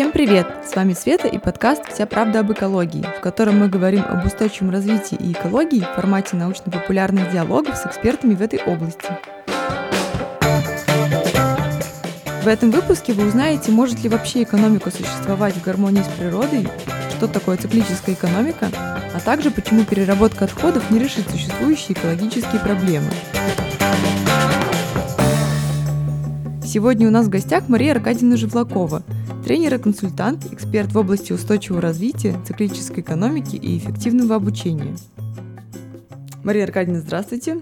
Всем привет! С вами Света и подкаст «Вся правда об экологии», в котором мы говорим об устойчивом развитии и экологии в формате научно-популярных диалогов с экспертами в этой области. В этом выпуске вы узнаете, может ли вообще экономика существовать в гармонии с природой, что такое циклическая экономика, а также почему переработка отходов не решит существующие экологические проблемы. Сегодня у нас в гостях Мария Аркадьевна Живлакова, тренер и консультант, эксперт в области устойчивого развития, циклической экономики и эффективного обучения. Мария Аркадьевна, здравствуйте.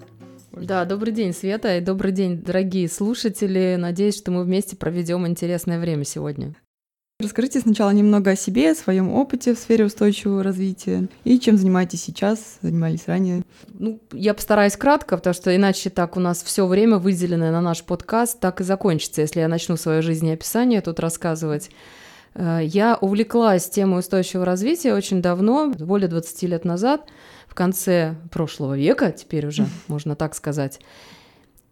Да, добрый день, Света, и добрый день, дорогие слушатели. Надеюсь, что мы вместе проведем интересное время сегодня. Расскажите сначала немного о себе, о своем опыте в сфере устойчивого развития и чем занимаетесь сейчас, занимались ранее. Ну, я постараюсь кратко, потому что иначе так у нас все время выделенное на наш подкаст так и закончится, если я начну свое жизнеописание тут рассказывать. Э, я увлеклась темой устойчивого развития очень давно, более 20 лет назад, в конце прошлого века, теперь уже можно так сказать.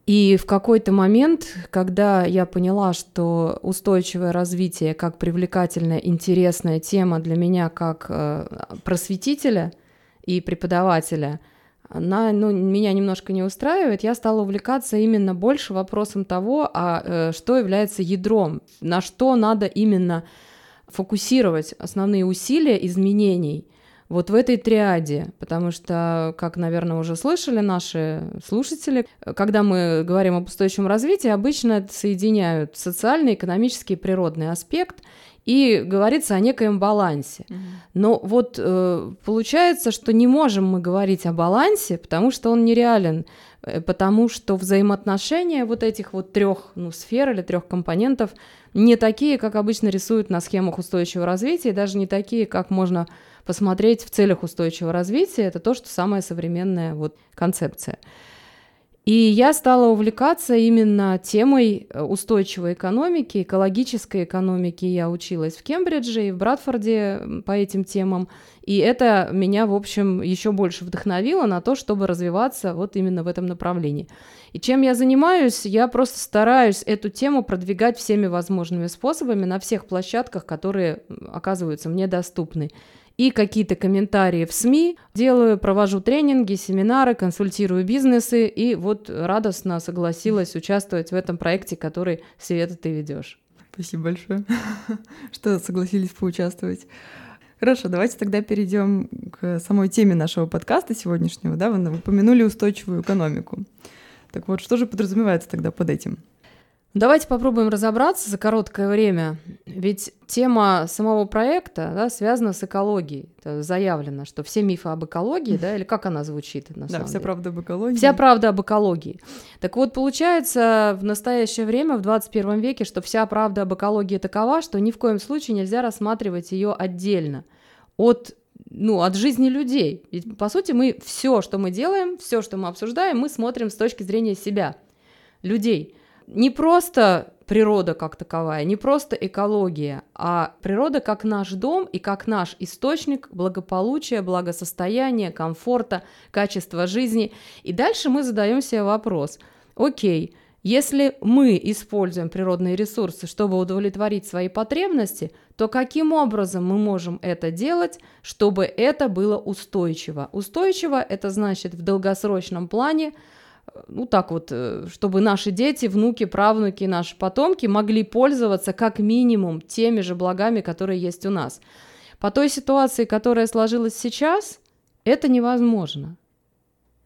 И в какой-то момент, когда я поняла, что устойчивое развитие как привлекательная, интересная тема для меня как э, просветителя и преподавателя, она ну, меня немножко не устраивает, я стала увлекаться именно больше вопросом того, а э, что является ядром, на что надо именно фокусировать основные усилия изменений – вот в этой триаде, потому что, как, наверное, уже слышали наши слушатели, когда мы говорим об устойчивом развитии, обычно это соединяют социальный, экономический и природный аспект, и говорится о некоем балансе. Но вот э, получается, что не можем мы говорить о балансе, потому что он нереален, э, потому что взаимоотношения вот этих вот трех ну, сфер или трех компонентов не такие, как обычно рисуют на схемах устойчивого развития, и даже не такие, как можно посмотреть в целях устойчивого развития, это то, что самая современная вот концепция. И я стала увлекаться именно темой э, устойчивой экономики, экологической экономики. Я училась в Кембридже и в Братфорде по этим темам. И это меня, в общем, еще больше вдохновило на то, чтобы развиваться вот именно в этом направлении. И чем я занимаюсь, я просто стараюсь эту тему продвигать всеми возможными способами на всех площадках, которые оказываются мне доступны и какие-то комментарии в СМИ делаю, провожу тренинги, семинары, консультирую бизнесы, и вот радостно согласилась участвовать в этом проекте, который, Света, ты ведешь. Спасибо большое, что согласились поучаствовать. Хорошо, давайте тогда перейдем к самой теме нашего подкаста сегодняшнего. Да, вы упомянули устойчивую экономику. Так вот, что же подразумевается тогда под этим? Давайте попробуем разобраться за короткое время. Ведь тема самого проекта да, связана с экологией. Это заявлено, что все мифы об экологии, да, или как она звучит на самом да, вся правда об экологии. Вся правда об экологии. Так вот, получается в настоящее время, в 21 веке, что вся правда об экологии такова, что ни в коем случае нельзя рассматривать ее отдельно от ну, от жизни людей. Ведь, по сути, мы все, что мы делаем, все, что мы обсуждаем, мы смотрим с точки зрения себя, людей не просто природа как таковая, не просто экология, а природа как наш дом и как наш источник благополучия, благосостояния, комфорта, качества жизни. И дальше мы задаем себе вопрос, окей, если мы используем природные ресурсы, чтобы удовлетворить свои потребности, то каким образом мы можем это делать, чтобы это было устойчиво? Устойчиво это значит в долгосрочном плане ну так вот, э, чтобы наши дети, внуки, правнуки, наши потомки могли пользоваться как минимум теми же благами, которые есть у нас. По той ситуации, которая сложилась сейчас, это невозможно.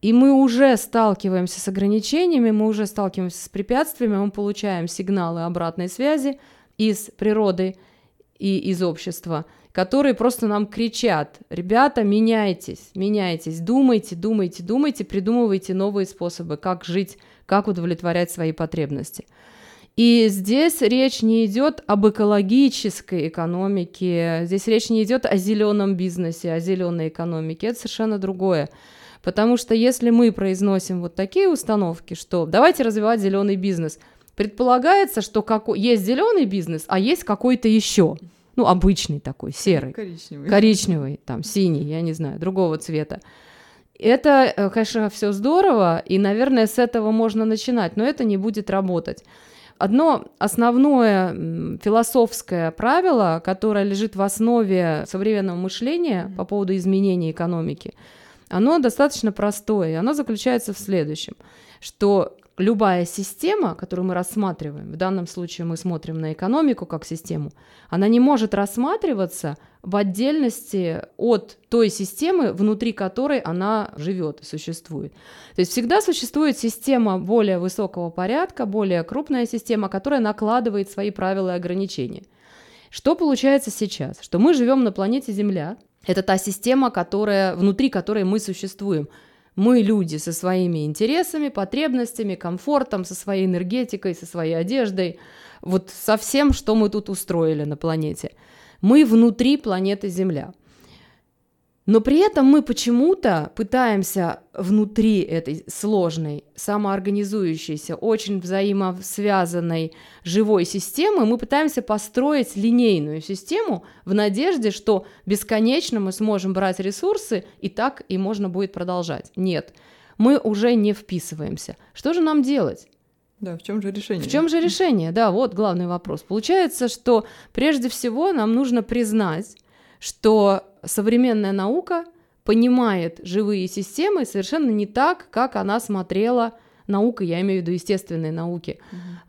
И мы уже сталкиваемся с ограничениями, мы уже сталкиваемся с препятствиями, мы получаем сигналы обратной связи из природы и из общества – которые просто нам кричат, ребята, меняйтесь, меняйтесь, думайте, думайте, думайте, придумывайте новые способы, как жить, как удовлетворять свои потребности. И здесь речь не идет об экологической экономике, здесь речь не идет о зеленом бизнесе, о зеленой экономике, это совершенно другое. Потому что если мы произносим вот такие установки, что давайте развивать зеленый бизнес, предполагается, что как... есть зеленый бизнес, а есть какой-то еще ну, обычный такой, серый. Коричневый. Коричневый, там, синий, я не знаю, другого цвета. Это, э, конечно, все здорово, и, наверное, с этого можно начинать, но это не будет работать. Одно основное философское правило, которое лежит в основе современного мышления по поводу изменения экономики, оно достаточно простое, и оно заключается в следующем, что любая система, которую мы рассматриваем, в данном случае мы смотрим на экономику как систему, она не может рассматриваться в отдельности от той системы, внутри которой она живет и существует. То есть всегда существует система более высокого порядка, более крупная система, которая накладывает свои правила и ограничения. Что получается сейчас? Что мы живем на планете Земля. Это та система, которая, внутри которой мы существуем. Мы люди со своими интересами, потребностями, комфортом, со своей энергетикой, со своей одеждой, вот со всем, что мы тут устроили на планете. Мы внутри планеты Земля. Но при этом мы почему-то пытаемся внутри этой сложной, самоорганизующейся, очень взаимосвязанной живой системы, мы пытаемся построить линейную систему в надежде, что бесконечно мы сможем брать ресурсы, и так и можно будет продолжать. Нет, мы уже не вписываемся. Что же нам делать? Да, в чем же решение? В чем же решение? Да, вот главный вопрос. Получается, что прежде всего нам нужно признать, что современная наука понимает живые системы совершенно не так, как она смотрела наука, я имею в виду естественные науки,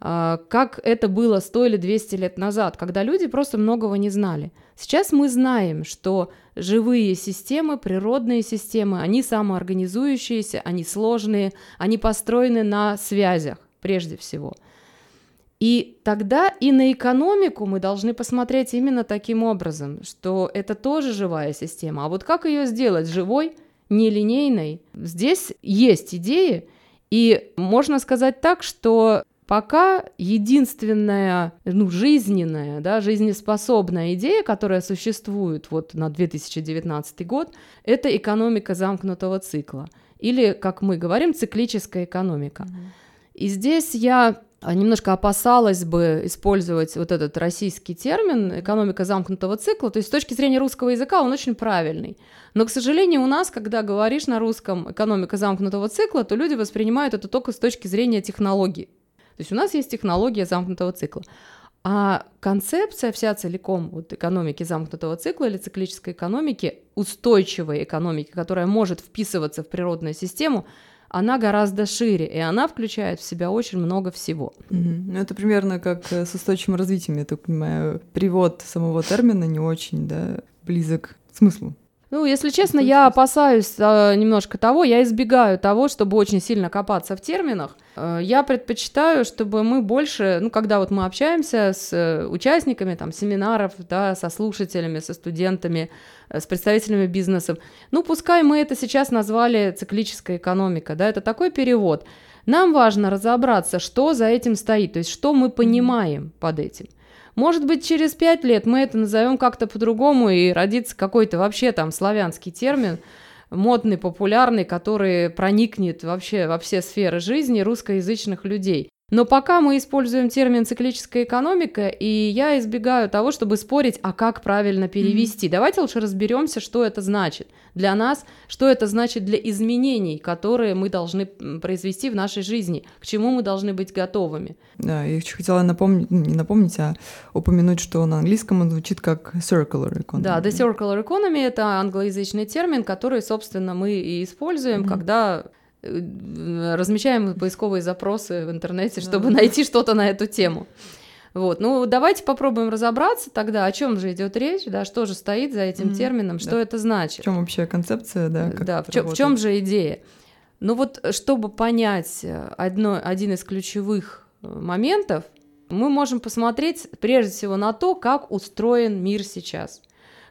mm-hmm. как это было 100 или 200 лет назад, когда люди просто многого не знали. Сейчас мы знаем, что живые системы, природные системы, они самоорганизующиеся, они сложные, они построены на связях прежде всего. И тогда и на экономику мы должны посмотреть именно таким образом, что это тоже живая система. А вот как ее сделать живой, нелинейной? Здесь есть идеи, и можно сказать так, что пока единственная, ну, жизненная, да, жизнеспособная идея, которая существует вот на 2019 год, это экономика замкнутого цикла. Или, как мы говорим, циклическая экономика. Mm-hmm. И здесь я немножко опасалась бы использовать вот этот российский термин «экономика замкнутого цикла», то есть с точки зрения русского языка он очень правильный. Но, к сожалению, у нас, когда говоришь на русском «экономика замкнутого цикла», то люди воспринимают это только с точки зрения технологии. То есть у нас есть технология замкнутого цикла. А концепция вся целиком вот экономики замкнутого цикла или циклической экономики, устойчивой экономики, которая может вписываться в природную систему, она гораздо шире, и она включает в себя очень много всего. Ну, это примерно как э, с устойчивым развитием, я так понимаю. Перевод самого термина не очень да, близок к смыслу. Ну, если честно, я опасаюсь э, немножко того, я избегаю того, чтобы очень сильно копаться в терминах. Э, я предпочитаю, чтобы мы больше, ну, когда вот мы общаемся с э, участниками там семинаров, да, со слушателями, со студентами, э, с представителями бизнеса, ну, пускай мы это сейчас назвали циклическая экономика, да, это такой перевод. Нам важно разобраться, что за этим стоит, то есть что мы понимаем под этим. Может быть, через пять лет мы это назовем как-то по-другому, и родится какой-то вообще там славянский термин, модный, популярный, который проникнет вообще во все сферы жизни русскоязычных людей. Но пока мы используем термин циклическая экономика, и я избегаю того, чтобы спорить, а как правильно перевести. Mm-hmm. Давайте лучше разберемся, что это значит для нас, что это значит для изменений, которые мы должны произвести в нашей жизни, к чему мы должны быть готовыми. Да, я еще хотела напомнить, ну, не напомнить, а упомянуть, что на английском он звучит как circular economy. Да, the circular economy — это англоязычный термин, который, собственно, мы и используем, mm-hmm. когда размещаем поисковые запросы в интернете, чтобы да. найти что-то на эту тему. Вот, ну давайте попробуем разобраться тогда, о чем же идет речь, да, что же стоит за этим mm-hmm. термином, что да. это значит. В чем вообще концепция, да? Да, в чем, в чем же идея? Ну вот, чтобы понять э, одно, один из ключевых э, моментов, мы можем посмотреть прежде всего на то, как устроен мир сейчас,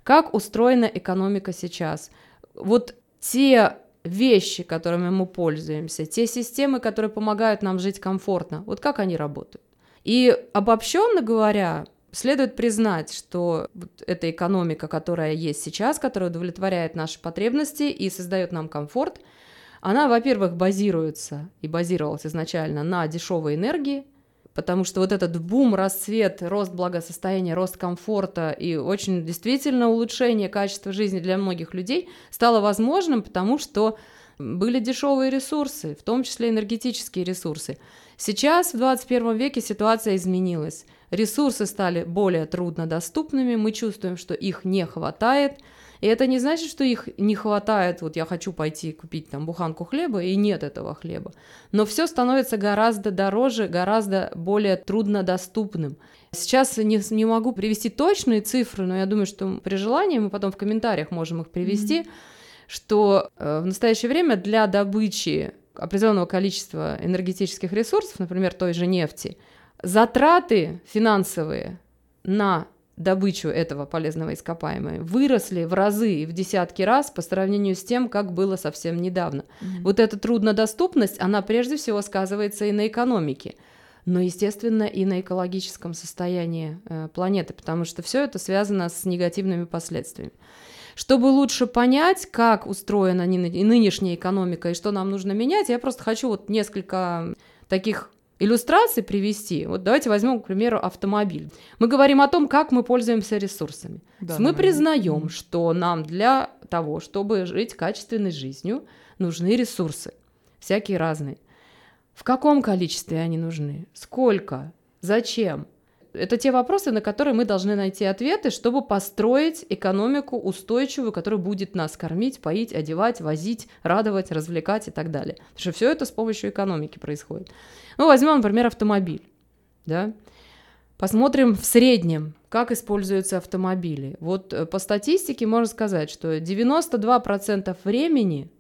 как устроена экономика сейчас. Вот те вещи, которыми мы пользуемся, те системы, которые помогают нам жить комфортно, вот как они работают. И обобщенно говоря, следует признать, что вот эта экономика, которая есть сейчас, которая удовлетворяет наши потребности и создает нам комфорт, она, во-первых, базируется и базировалась изначально на дешевой энергии, потому что вот этот бум, расцвет, рост благосостояния, рост комфорта и очень действительно улучшение качества жизни для многих людей стало возможным, потому что были дешевые ресурсы, в том числе энергетические ресурсы. Сейчас в 21 веке ситуация изменилась. Ресурсы стали более труднодоступными, мы чувствуем, что их не хватает. И это не значит, что их не хватает, вот я хочу пойти купить там буханку хлеба, и нет этого хлеба. Но все становится гораздо дороже, гораздо более труднодоступным. Сейчас не, не могу привести точные цифры, но я думаю, что при желании мы потом в комментариях можем их привести, mm-hmm. что э, в настоящее время для добычи определенного количества энергетических ресурсов, например, той же нефти, затраты финансовые на добычу этого полезного ископаемого выросли в разы и в десятки раз по сравнению с тем, как было совсем недавно. Mm-hmm. Вот эта труднодоступность, она прежде всего сказывается и на экономике, но, естественно, и на экологическом состоянии э, планеты, потому что все это связано с негативными последствиями. Чтобы лучше понять, как устроена нынешняя экономика и что нам нужно менять, я просто хочу вот несколько таких иллюстраций привести. Вот давайте возьмем, к примеру, автомобиль. Мы говорим о том, как мы пользуемся ресурсами. Да, мы признаем, что нам для того, чтобы жить качественной жизнью, нужны ресурсы, всякие разные. В каком количестве они нужны? Сколько? Зачем? Это те вопросы, на которые мы должны найти ответы, чтобы построить экономику устойчивую, которая будет нас кормить, поить, одевать, возить, радовать, развлекать и так далее. Потому что все это с помощью экономики происходит. Ну, возьмем, например, автомобиль. Да? Посмотрим в среднем, как используются автомобили. Вот э, по статистике можно сказать, что 92% времени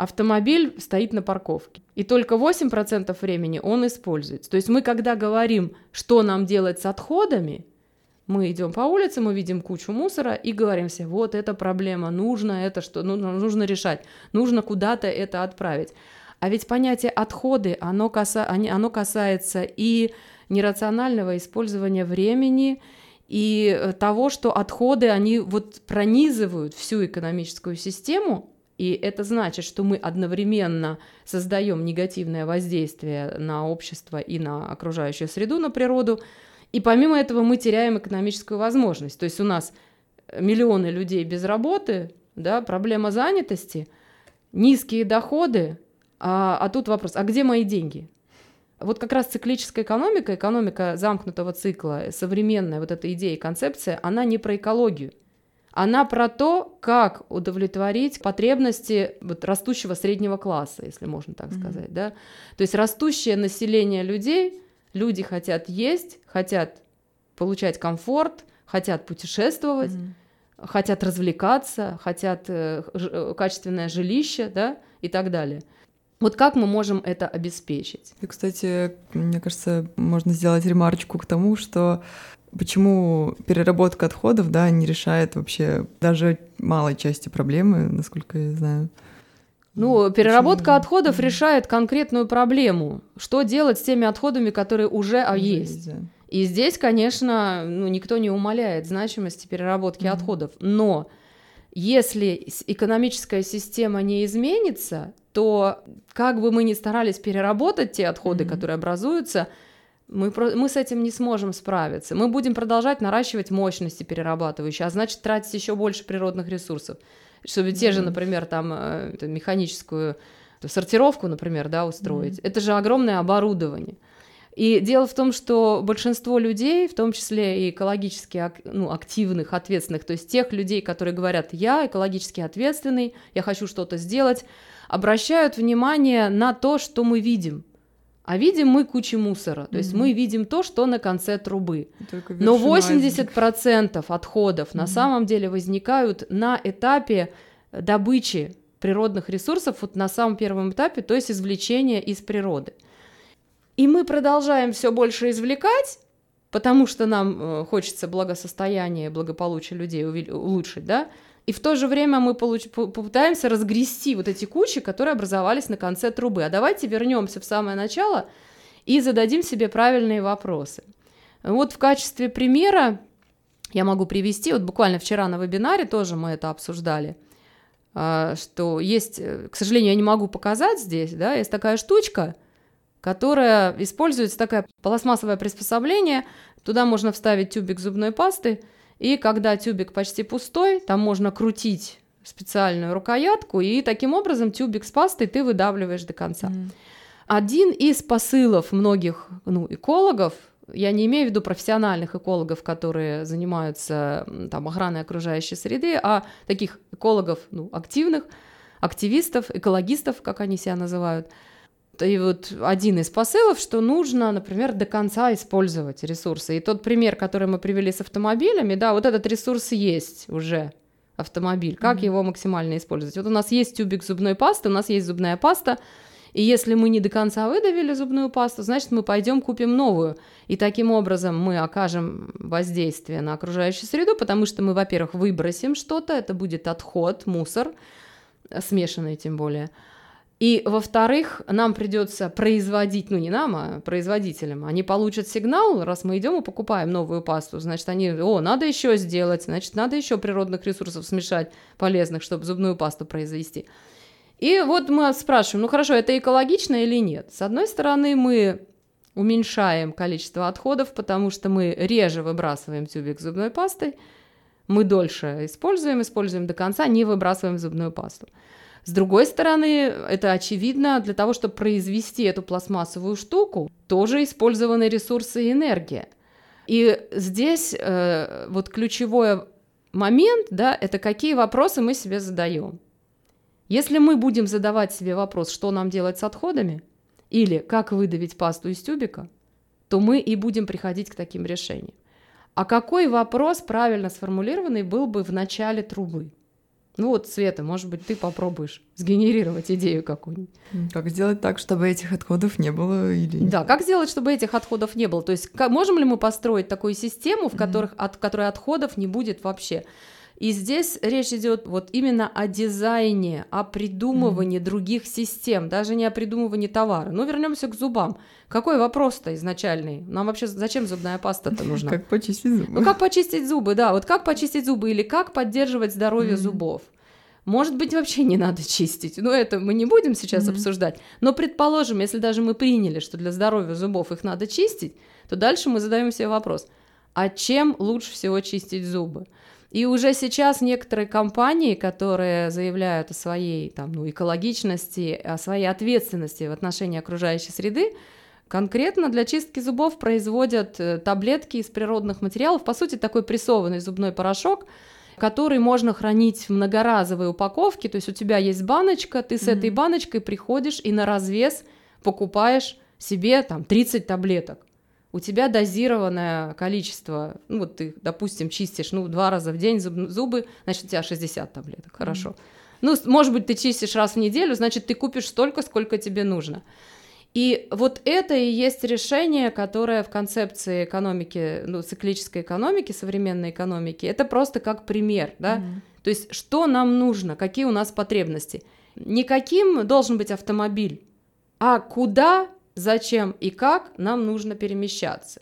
автомобиль стоит на парковке. И только 8% времени он используется. То есть мы, когда говорим, что нам делать с отходами, мы идем по улице, мы видим кучу мусора и говорим себе, вот это проблема, нужно это что, нужно, нужно решать, нужно куда-то это отправить. А ведь понятие отходы, оно, каса, оно касается и нерационального использования времени, и э, того, что отходы, они вот пронизывают всю экономическую систему, и это значит, что мы одновременно создаем негативное воздействие на общество и на окружающую среду, на природу. И помимо этого мы теряем экономическую возможность. То есть у нас миллионы людей без работы, да, проблема занятости, низкие доходы, а, а тут вопрос, а где мои деньги? Вот как раз циклическая экономика, экономика замкнутого цикла, современная вот эта идея и концепция, она не про экологию. Она про то, как удовлетворить потребности вот, растущего среднего класса, если можно так mm-hmm. сказать. Да? То есть растущее население людей, люди хотят есть, хотят получать комфорт, хотят путешествовать, mm-hmm. хотят развлекаться, хотят э, ж, качественное жилище да? и так далее. Вот как мы можем это обеспечить? И, кстати, мне кажется, можно сделать ремарочку к тому, что Почему переработка отходов, да, не решает вообще даже малой части проблемы, насколько я знаю? Ну, переработка Почему? отходов решает конкретную проблему. Что делать с теми отходами, которые уже, уже есть? есть да. И здесь, конечно, ну, никто не умаляет значимости переработки mm-hmm. отходов. Но если экономическая система не изменится, то как бы мы ни старались переработать те отходы, mm-hmm. которые образуются, мы, мы с этим не сможем справиться. Мы будем продолжать наращивать мощности перерабатывающие, а значит тратить еще больше природных ресурсов, чтобы mm-hmm. те же, например, там э, механическую сортировку, например, да, устроить. Mm-hmm. Это же огромное оборудование. И дело в том, что большинство людей, в том числе и экологически ну, активных, ответственных, то есть тех людей, которые говорят, я экологически ответственный, я хочу что-то сделать, обращают внимание на то, что мы видим. А видим мы кучу мусора, то есть mm-hmm. мы видим то, что на конце трубы. Но 80% отходов mm-hmm. на самом деле возникают на этапе добычи природных ресурсов, вот на самом первом этапе, то есть извлечения из природы. И мы продолжаем все больше извлекать, потому что нам э, хочется благосостояние, благополучие людей улучшить, да, и в то же время мы получ... попытаемся разгрести вот эти кучи, которые образовались на конце трубы. А давайте вернемся в самое начало и зададим себе правильные вопросы. Вот в качестве примера я могу привести, вот буквально вчера на вебинаре тоже мы это обсуждали, а, что есть, э, к сожалению, я не могу показать здесь, да, есть такая штучка, которая используется, такое пластмассовое приспособление, туда можно вставить тюбик зубной пасты, и когда тюбик почти пустой, там можно крутить специальную рукоятку, и таким образом тюбик с пастой ты выдавливаешь до конца. Mm. Один из посылов многих ну, экологов, я не имею в виду профессиональных экологов, которые занимаются там, охраной окружающей среды, а таких экологов ну, активных, активистов, экологистов, как они себя называют. И вот один из посылов, что нужно, например, до конца использовать ресурсы. И тот пример, который мы привели с автомобилями, да, вот этот ресурс есть уже автомобиль. Как mm-hmm. его максимально использовать? Вот у нас есть тюбик зубной пасты, у нас есть зубная паста, и если мы не до конца выдавили зубную пасту, значит, мы пойдем купим новую. И таким образом мы окажем воздействие на окружающую среду, потому что мы, во-первых, выбросим что-то, это будет отход, мусор, смешанный тем более. И, во-вторых, нам придется производить, ну не нам, а производителям. Они получат сигнал, раз мы идем и покупаем новую пасту, значит, они, о, надо еще сделать, значит, надо еще природных ресурсов смешать полезных, чтобы зубную пасту произвести. И вот мы спрашиваем, ну хорошо, это экологично или нет? С одной стороны, мы уменьшаем количество отходов, потому что мы реже выбрасываем тюбик зубной пасты, мы дольше используем, используем до конца, не выбрасываем зубную пасту. С другой стороны, это очевидно, для того, чтобы произвести эту пластмассовую штуку, тоже использованы ресурсы и энергия. И здесь э, вот ключевой момент, да, это какие вопросы мы себе задаем. Если мы будем задавать себе вопрос, что нам делать с отходами, или как выдавить пасту из тюбика, то мы и будем приходить к таким решениям. А какой вопрос правильно сформулированный был бы в начале трубы? Ну вот, Света, может быть, ты попробуешь сгенерировать идею какую-нибудь. Как сделать так, чтобы этих отходов не было? Или... Да, как сделать, чтобы этих отходов не было? То есть как, можем ли мы построить такую систему, в которых, от которой отходов не будет вообще? И здесь речь идет вот именно о дизайне, о придумывании mm-hmm. других систем, даже не о придумывании товара. Ну, вернемся к зубам. Какой вопрос-то изначальный? Нам вообще зачем зубная паста-то нужна? Как почистить зубы? Ну, как почистить зубы, да. Вот как почистить зубы или как поддерживать здоровье mm-hmm. зубов? Может быть, вообще не надо чистить. Но это мы не будем сейчас mm-hmm. обсуждать. Но предположим, если даже мы приняли, что для здоровья зубов их надо чистить, то дальше мы задаем себе вопрос: а чем лучше всего чистить зубы? И уже сейчас некоторые компании, которые заявляют о своей там, ну, экологичности, о своей ответственности в отношении окружающей среды, конкретно для чистки зубов производят э, таблетки из природных материалов, по сути, такой прессованный зубной порошок, который можно хранить в многоразовой упаковке, то есть у тебя есть баночка, ты с mm-hmm. этой баночкой приходишь и на развес покупаешь себе там 30 таблеток у тебя дозированное количество, ну вот ты, допустим, чистишь, ну, два раза в день зуб, зубы, значит, у тебя 60 таблеток, хорошо. Mm-hmm. Ну, может быть, ты чистишь раз в неделю, значит, ты купишь столько, сколько тебе нужно. И вот это и есть решение, которое в концепции экономики, ну, циклической экономики, современной экономики, это просто как пример, да. Mm-hmm. То есть, что нам нужно, какие у нас потребности. Никаким должен быть автомобиль, а куда зачем и как нам нужно перемещаться.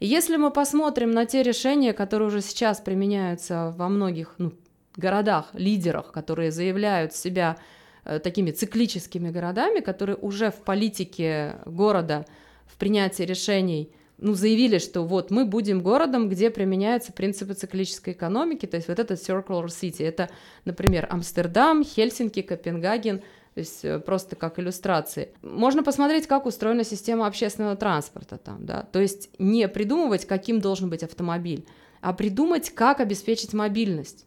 И если мы посмотрим на те решения, которые уже сейчас применяются во многих ну, городах, лидерах, которые заявляют себя э, такими циклическими городами, которые уже в политике города, в принятии решений ну, заявили, что вот мы будем городом, где применяются принципы циклической экономики, то есть вот этот circular city, это, например, Амстердам, Хельсинки, Копенгаген – то есть э, просто как иллюстрации. Можно посмотреть, как устроена система общественного транспорта там, да, то есть не придумывать, каким должен быть автомобиль, а придумать, как обеспечить мобильность.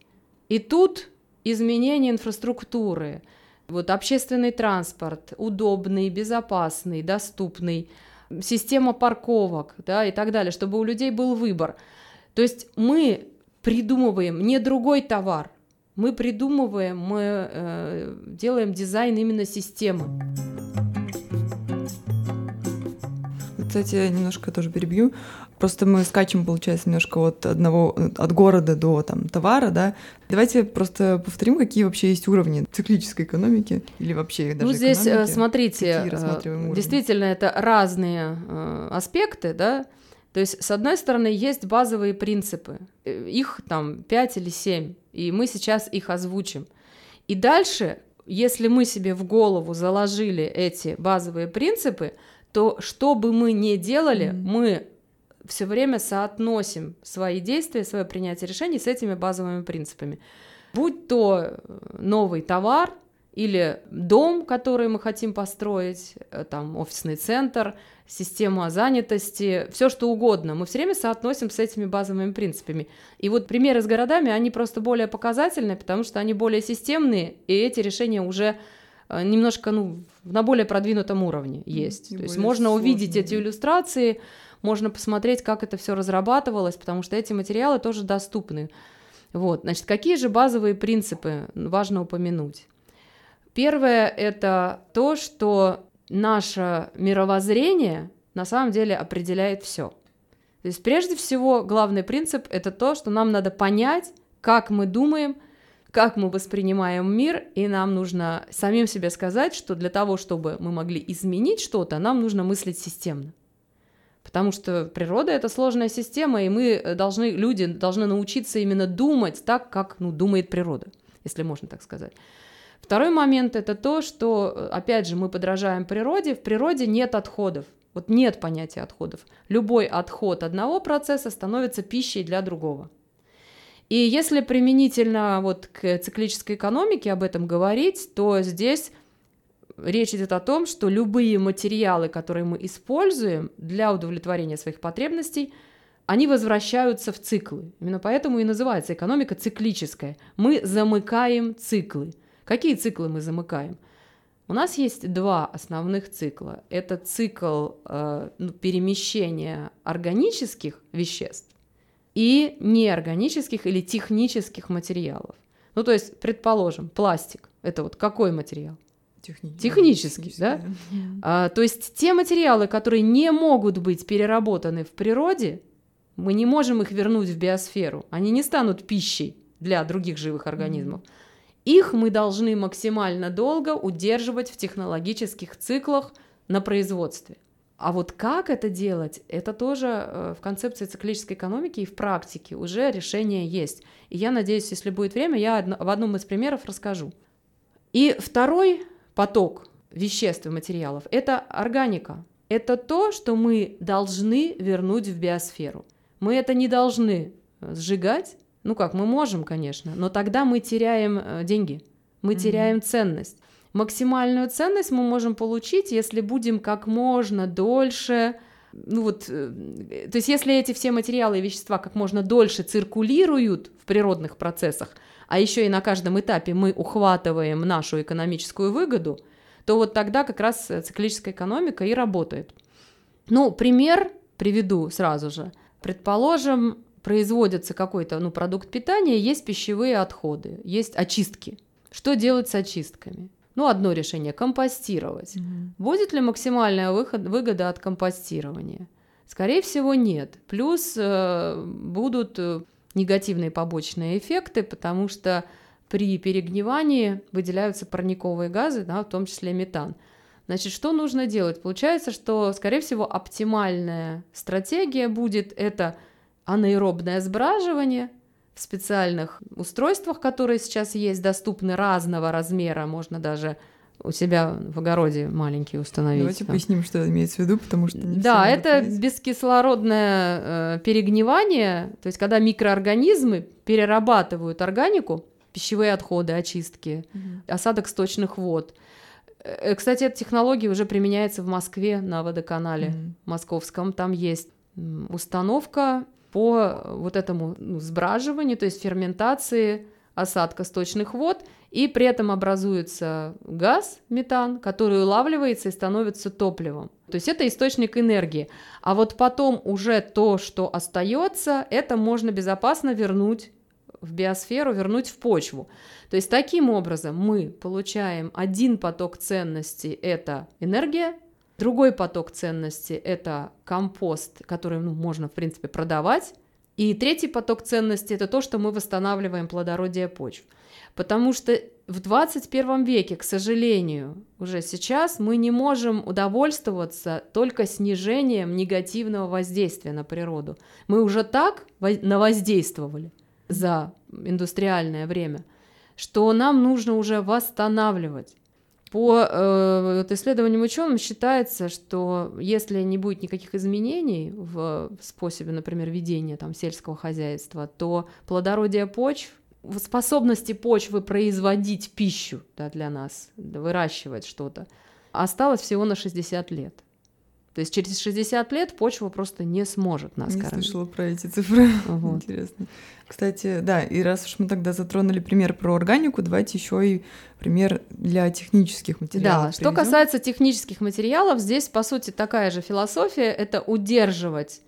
И тут изменение инфраструктуры, вот общественный транспорт, удобный, безопасный, доступный, система парковок, да, и так далее, чтобы у людей был выбор. То есть мы придумываем не другой товар, мы придумываем, мы э, делаем дизайн именно системы. Кстати, немножко тоже перебью. Просто мы скачем, получается, немножко от одного, от города до там, товара, да. Давайте просто повторим, какие вообще есть уровни циклической экономики или вообще даже Ну, здесь, экономики. смотрите, э, действительно, это разные э, аспекты, да. То есть, с одной стороны, есть базовые принципы, э, их там 5 или 7, и мы сейчас их озвучим. И дальше, если мы себе в голову заложили эти базовые принципы, то что бы мы ни делали, mm-hmm. мы все время соотносим свои действия, свое принятие решений с этими базовыми принципами. Будь то э, новый товар, или дом, который мы хотим построить, э, там офисный центр, система занятости, все что угодно. Мы все время соотносим с этими базовыми принципами. И вот примеры с городами, они просто более показательные, потому что они более системные, и эти решения уже э, немножко ну, на более продвинутом уровне есть. И То есть можно сложные. увидеть эти иллюстрации, можно посмотреть, как это все разрабатывалось, потому что эти материалы тоже доступны. Вот, значит, какие же базовые принципы важно упомянуть? Первое – это то, что наше мировоззрение на самом деле определяет все. То есть прежде всего главный принцип – это то, что нам надо понять, как мы думаем, как мы воспринимаем мир, и нам нужно самим себе сказать, что для того, чтобы мы могли изменить что-то, нам нужно мыслить системно. Потому что природа — это сложная система, и мы должны, люди должны научиться именно думать так, как ну, думает природа, если можно так сказать. Второй момент это то, что, опять же, мы подражаем природе. В природе нет отходов. Вот нет понятия отходов. Любой отход одного процесса становится пищей для другого. И если применительно вот к циклической экономике об этом говорить, то здесь речь идет о том, что любые материалы, которые мы используем для удовлетворения своих потребностей, они возвращаются в циклы. Именно поэтому и называется экономика циклическая. Мы замыкаем циклы. Какие циклы мы замыкаем? У нас есть два основных цикла. Это цикл э, ну, перемещения органических веществ и неорганических или технических материалов. Ну, то есть, предположим, пластик. Это вот какой материал? Техни... Технический, да? да? А, то есть те материалы, которые не могут быть переработаны в природе, мы не можем их вернуть в биосферу. Они не станут пищей для других живых организмов. Mm-hmm. Их мы должны максимально долго удерживать в технологических циклах на производстве. А вот как это делать, это тоже э, в концепции циклической экономики и в практике уже решение есть. И я надеюсь, если будет время, я в одном из примеров расскажу. И второй поток веществ и материалов – это органика. Это то, что мы должны вернуть в биосферу. Мы это не должны сжигать, ну как, мы можем, конечно, но тогда мы теряем э, деньги, мы mm-hmm. теряем ценность. Максимальную ценность мы можем получить, если будем как можно дольше, ну вот, э, то есть если эти все материалы и вещества как можно дольше циркулируют в природных процессах, а еще и на каждом этапе мы ухватываем нашу экономическую выгоду, то вот тогда как раз циклическая экономика и работает. Ну, пример приведу сразу же. Предположим, производится какой-то ну, продукт питания, есть пищевые отходы, есть очистки. Что делать с очистками? Ну, одно решение – компостировать. Угу. Будет ли максимальная выход, выгода от компостирования? Скорее всего, нет. Плюс э, будут э, негативные побочные эффекты, потому что при перегнивании выделяются парниковые газы, да, в том числе метан. Значит, что нужно делать? Получается, что, скорее всего, оптимальная стратегия будет это – анаэробное сбраживание в специальных устройствах, которые сейчас есть, доступны разного размера, можно даже у себя в огороде маленький установить. Давайте там. поясним, что имеется в виду, потому что... да, это понять. бескислородное э, перегнивание, то есть когда микроорганизмы перерабатывают органику, пищевые отходы, очистки, угу. осадок сточных вод. Э, кстати, эта технология уже применяется в Москве на водоканале угу. московском. Там есть установка по вот этому ну, сбраживанию, то есть ферментации осадка сточных вод, и при этом образуется газ, метан, который улавливается и становится топливом. То есть это источник энергии. А вот потом уже то, что остается, это можно безопасно вернуть в биосферу, вернуть в почву. То есть таким образом мы получаем один поток ценностей – это энергия, Другой поток ценностей – это компост, который ну, можно, в принципе, продавать. И третий поток ценностей – это то, что мы восстанавливаем плодородие почв. Потому что в 21 веке, к сожалению, уже сейчас мы не можем удовольствоваться только снижением негативного воздействия на природу. Мы уже так навоздействовали за индустриальное время, что нам нужно уже восстанавливать. По э, вот исследованиям ученым считается, что если не будет никаких изменений в способе, например, ведения там, сельского хозяйства, то плодородие почв способности почвы производить пищу да, для нас, выращивать что-то, осталось всего на 60 лет. То есть через 60 лет почва просто не сможет нас не кормить. слышала про эти цифры. Вот. Интересно. Кстати, да, и раз уж мы тогда затронули пример про органику, давайте еще и пример для технических материалов. Да, что касается технических материалов, здесь, по сути, такая же философия — это удерживать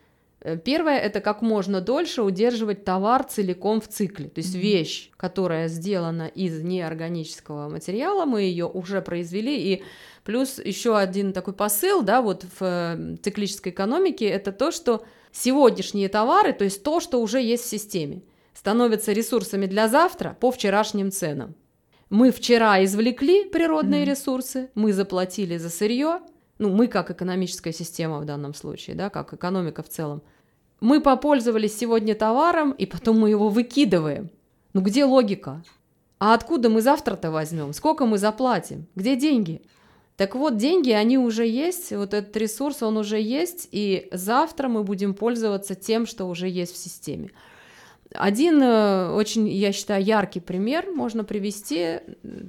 первое это как можно дольше удерживать товар целиком в цикле. То есть mm-hmm. вещь, которая сделана из неорганического материала, мы ее уже произвели. И плюс еще один такой посыл, да, вот в э, циклической экономике, это то, что сегодняшние товары, то есть то, что уже есть в системе, становятся ресурсами для завтра по вчерашним ценам. Мы вчера извлекли природные mm-hmm. ресурсы, мы заплатили за сырье, ну, мы как экономическая система в данном случае, да, как экономика в целом, мы попользовались сегодня товаром, и потом мы его выкидываем. Ну где логика? А откуда мы завтра-то возьмем? Сколько мы заплатим? Где деньги? Так вот, деньги, они уже есть, вот этот ресурс, он уже есть, и завтра мы будем пользоваться тем, что уже есть в системе. Один э, очень, я считаю, яркий пример можно привести.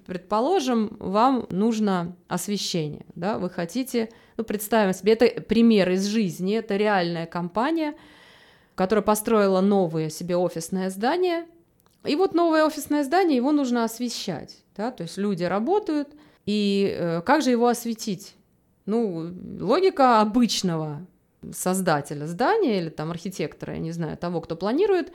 Предположим, вам нужно освещение, да, вы хотите, ну, представим себе, это пример из жизни, это реальная компания – которая построила новое себе офисное здание. И вот новое офисное здание, его нужно освещать. Да? То есть люди работают, и э, как же его осветить? Ну, логика обычного создателя здания или там архитектора, я не знаю, того, кто планирует,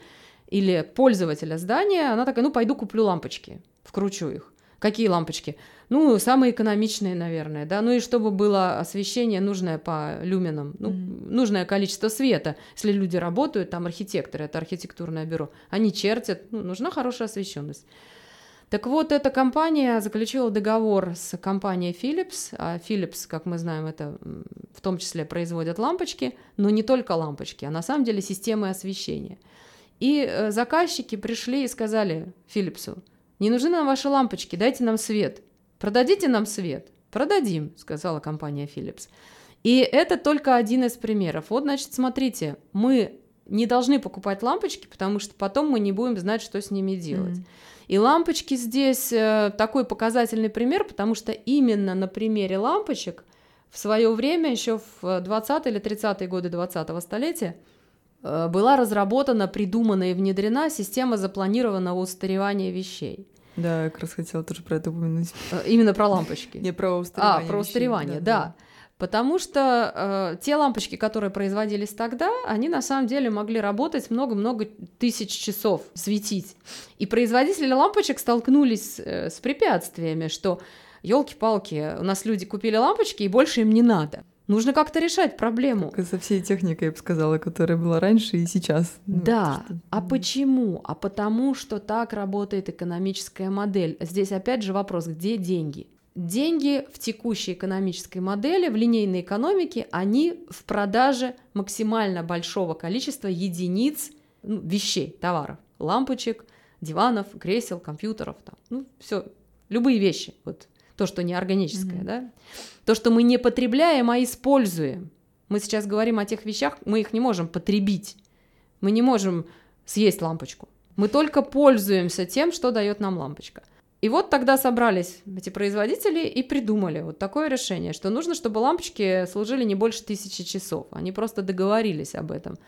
или пользователя здания, она такая, ну, пойду куплю лампочки, вкручу их. Какие лампочки? Ну, самые экономичные, наверное, да. Ну и чтобы было освещение нужное по люменам, ну, mm-hmm. нужное количество света. Если люди работают, там архитекторы, это архитектурное бюро, они чертят, ну, нужна хорошая освещенность. Так вот, эта компания заключила договор с компанией Philips. А Philips, как мы знаем, это в том числе производят лампочки, но не только лампочки, а на самом деле системы освещения. И э, заказчики пришли и сказали Philipsу, не нужны нам ваши лампочки, дайте нам свет. Продадите нам свет. Продадим, сказала компания Philips. И это только один из примеров. Вот, значит, смотрите, мы не должны покупать лампочки, потому что потом мы не будем знать, что с ними делать. Mm-hmm. И лампочки здесь э, такой показательный пример, потому что именно на примере лампочек в свое время, еще в 20 или 30-е годы 20-го столетия, Э, была разработана, придумана и внедрена система запланированного устаревания вещей. Да, я как раз хотела тоже про это упомянуть. Э, именно про лампочки. Не про устаревание. А, про устаревание, да. да. Потому что э, те лампочки, которые производились тогда, они на самом деле могли работать много-много тысяч часов, светить. И производители лампочек столкнулись э, с препятствиями, что елки-палки, у нас люди купили лампочки, и больше им не надо. Нужно как-то решать проблему. Как со всей техникой, я бы сказала, которая была раньше и сейчас. Ну, да. Что... А почему? А потому что так работает экономическая модель. Здесь опять же вопрос, где деньги? Деньги в текущей экономической модели, в линейной экономике, они в продаже максимально большого количества единиц ну, вещей, товаров, лампочек, диванов, кресел, компьютеров, там, ну, все, любые вещи. Вот то, что не органическое, mm-hmm. да, то, что мы не потребляем, а используем. Мы сейчас говорим о тех вещах, мы их не можем потребить, мы не можем съесть лампочку. Мы только пользуемся тем, что дает нам лампочка. И вот тогда собрались эти производители и придумали вот такое решение, что нужно, чтобы лампочки служили не больше тысячи часов. Они просто договорились об этом.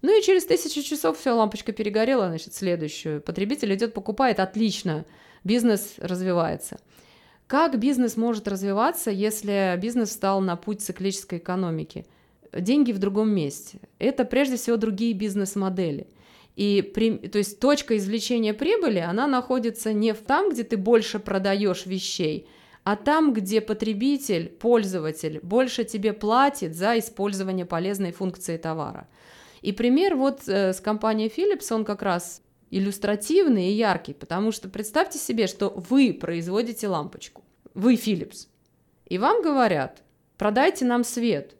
Ну и через тысячу часов все, лампочка перегорела, значит, следующую. Потребитель идет, покупает, отлично, бизнес развивается. Как бизнес может развиваться, если бизнес встал на путь циклической экономики? Деньги в другом месте. Это прежде всего другие бизнес-модели. И при, то есть точка извлечения прибыли, она находится не в там, где ты больше продаешь вещей, а там, где потребитель, пользователь больше тебе платит за использование полезной функции товара. И пример вот э, с компанией Philips, он как раз иллюстративный и яркий, потому что представьте себе, что вы производите лампочку, вы Philips, и вам говорят, продайте нам свет.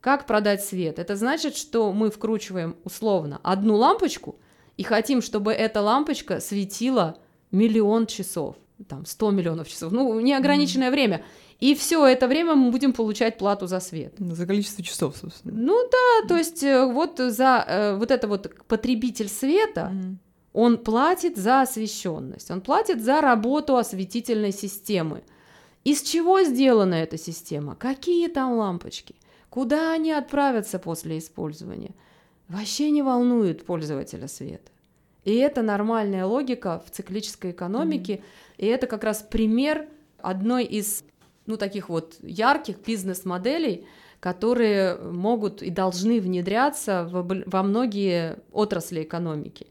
Как продать свет? Это значит, что мы вкручиваем условно одну лампочку и хотим, чтобы эта лампочка светила миллион часов, там 100 миллионов часов, ну неограниченное mm-hmm. время. И все это время мы будем получать плату за свет. За количество часов, собственно. Ну да, то есть э, вот за э, вот это вот потребитель света, mm-hmm. Он платит за освещенность, он платит за работу осветительной системы. Из чего сделана эта система? Какие там лампочки? Куда они отправятся после использования? Вообще не волнует пользователя света. И это нормальная логика в циклической экономике. Mm-hmm. И это как раз пример одной из ну, таких вот ярких бизнес-моделей, которые могут и должны внедряться во многие отрасли экономики.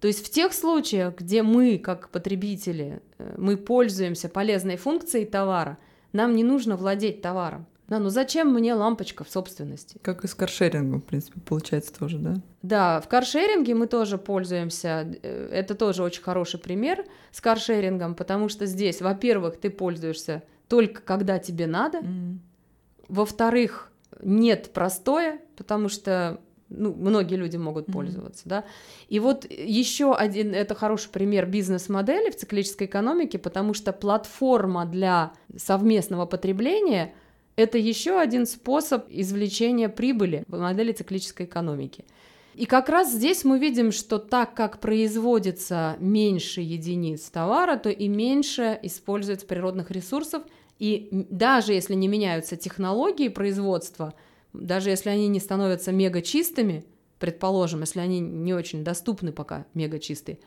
То есть в тех случаях, где мы, как потребители, э, мы пользуемся полезной функцией товара, нам не нужно владеть товаром. Да, ну зачем мне лампочка в собственности? Как и с каршерингом, в принципе, получается тоже, да? Да, в каршеринге мы тоже пользуемся. Э, это тоже очень хороший пример с каршерингом, потому что здесь, во-первых, ты пользуешься только когда тебе надо. Mm. Во-вторых, нет простоя, потому что ну, многие люди могут пользоваться, mm-hmm. да. И вот еще один, это хороший пример бизнес-модели в циклической экономике, потому что платформа для совместного потребления – это еще один способ извлечения прибыли в модели циклической экономики. И как раз здесь мы видим, что так как производится меньше единиц товара, то и меньше используется природных ресурсов, и даже если не меняются технологии производства – даже если они не становятся мега чистыми, предположим, если они не очень доступны пока мега чистые,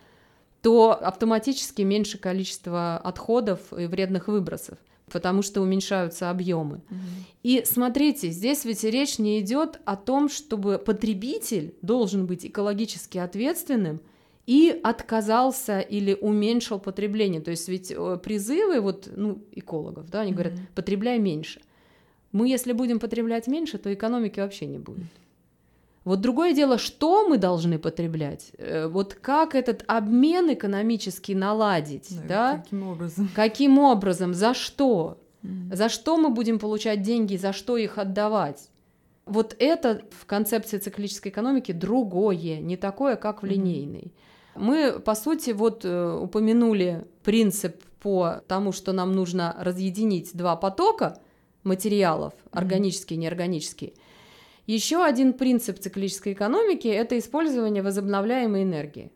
то автоматически меньше количество отходов и вредных выбросов, потому что уменьшаются объемы. Угу. И смотрите, здесь ведь речь не идет о том, чтобы потребитель должен быть экологически ответственным и отказался или уменьшил потребление. То есть ведь э, призывы вот, ну, экологов, да, они говорят, потребляй меньше. Мы, если будем потреблять меньше, то экономики вообще не будет. Вот другое дело, что мы должны потреблять, э, вот как этот обмен экономический наладить, да? да? Каким образом? Каким образом, за что? Mm. За что мы будем получать деньги, за что их отдавать? Вот это в концепции циклической экономики другое, не такое, как в линейной. Мы, по сути, вот э, упомянули принцип по тому, что нам нужно разъединить два потока – материалов, органические, неорганические. Еще один принцип циклической экономики – это использование возобновляемой энергии.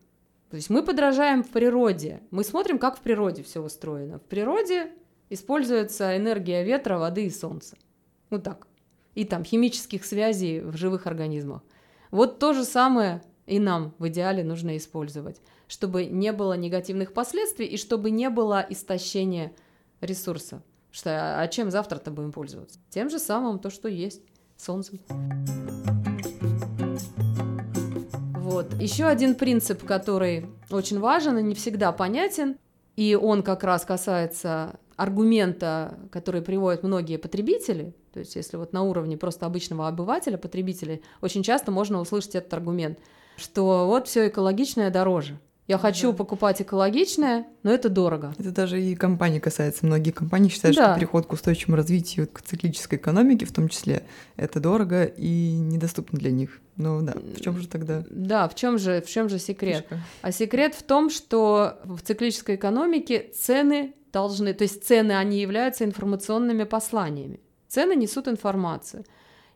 То есть мы подражаем в природе, мы смотрим, как в природе все устроено. В природе используется энергия ветра, воды и солнца. Вот так. И там химических связей в живых организмах. Вот то же самое и нам в идеале нужно использовать, чтобы не было негативных последствий и чтобы не было истощения ресурсов. Что, а чем завтра-то будем пользоваться? Тем же самым, то, что есть, солнцем. Вот. Еще один принцип, который очень важен и не всегда понятен, и он как раз касается аргумента, который приводят многие потребители, то есть если вот на уровне просто обычного обывателя, потребителя, очень часто можно услышать этот аргумент, что вот все экологичное дороже. Я хочу да. покупать экологичное, но это дорого. Это даже и компании касается. Многие компании считают, да. что переход к устойчивому развитию, к циклической экономике в том числе, это дорого и недоступно для них. Ну да, в чем же тогда? Да, в чем же, в чем же секрет? Фишка. А секрет в том, что в циклической экономике цены должны, то есть цены, они являются информационными посланиями. Цены несут информацию.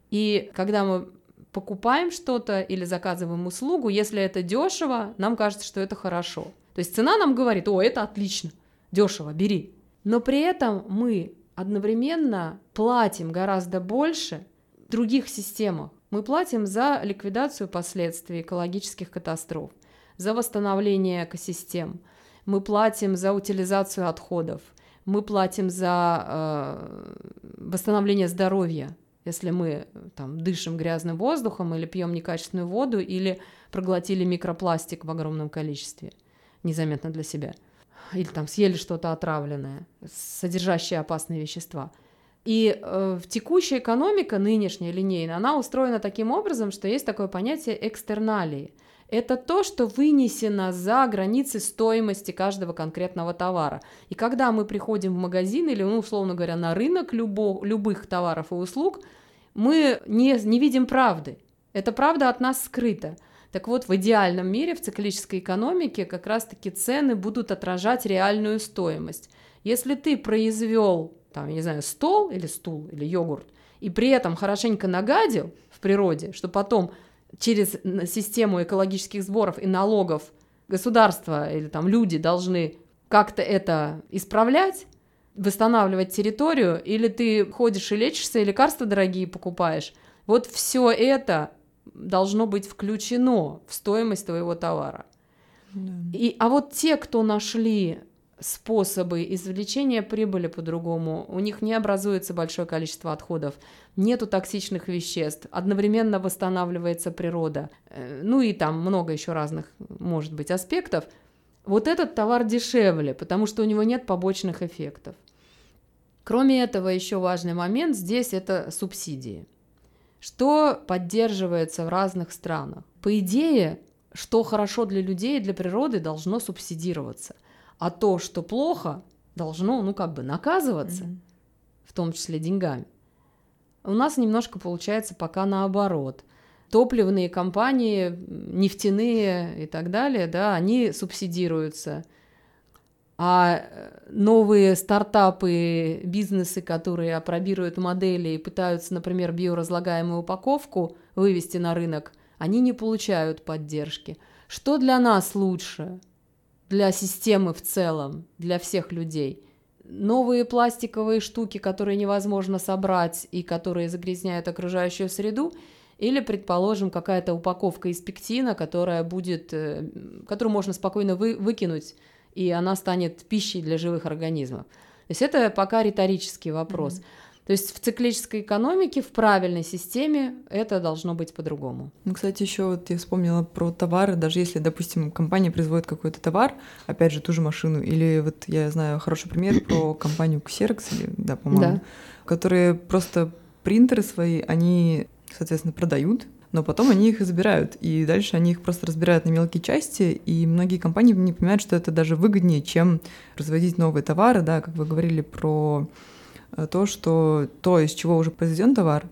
И когда мы покупаем что-то или заказываем услугу, если это дешево, нам кажется, что это хорошо. То есть цена нам говорит, о, это отлично, дешево, бери. Но при этом мы одновременно платим гораздо больше в других системах. Мы платим за ликвидацию последствий экологических катастроф, за восстановление экосистем, мы платим за утилизацию отходов, мы платим за э, восстановление здоровья, если мы там дышим грязным воздухом или пьем некачественную воду или проглотили микропластик в огромном количестве, незаметно для себя, или там съели что-то отравленное, содержащее опасные вещества. И э, текущая экономика, нынешняя линейная, она устроена таким образом, что есть такое понятие экстерналии. Это то, что вынесено за границы стоимости каждого конкретного товара. И когда мы приходим в магазин или, ну, условно говоря, на рынок любо, любых товаров и услуг, мы не, не видим правды. Эта правда от нас скрыта. Так вот, в идеальном мире, в циклической экономике, как раз-таки цены будут отражать реальную стоимость. Если ты произвел, там, я не знаю, стол или стул или йогурт, и при этом хорошенько нагадил в природе, что потом через систему экологических сборов и налогов государство или там люди должны как-то это исправлять, восстанавливать территорию, или ты ходишь и лечишься, и лекарства дорогие покупаешь. Вот все это должно быть включено в стоимость твоего товара. Да. И, а вот те, кто нашли способы извлечения прибыли по-другому, у них не образуется большое количество отходов, нету токсичных веществ, одновременно восстанавливается природа, э, ну и там много еще разных, может быть, аспектов. Вот этот товар дешевле, потому что у него нет побочных эффектов. Кроме этого, еще важный момент здесь это субсидии. Что поддерживается в разных странах? По идее, что хорошо для людей и для природы, должно субсидироваться. А то, что плохо, должно, ну, как бы наказываться, mm-hmm. в том числе деньгами. У нас немножко получается пока наоборот. Топливные компании, нефтяные и так далее, да, они субсидируются. А новые стартапы, бизнесы, которые опробируют модели и пытаются, например, биоразлагаемую упаковку вывести на рынок, они не получают поддержки. Что для нас лучше? Для системы в целом, для всех людей – новые пластиковые штуки, которые невозможно собрать и которые загрязняют окружающую среду, или, предположим, какая-то упаковка из пектина, которая будет, э, которую можно спокойно вы, выкинуть, и она станет пищей для живых организмов. То есть это пока риторический вопрос. Mm-hmm. То есть в циклической экономике, в правильной системе это должно быть по-другому. Ну, кстати, еще вот я вспомнила про товары, даже если, допустим, компания производит какой-то товар, опять же, ту же машину, или вот я знаю хороший пример про компанию Xerox, или, да, по-моему, да. которые просто принтеры свои, они, соответственно, продают, но потом они их забирают, и дальше они их просто разбирают на мелкие части, и многие компании не понимают, что это даже выгоднее, чем производить новые товары, да, как вы говорили про то, что то, из чего уже произведен товар,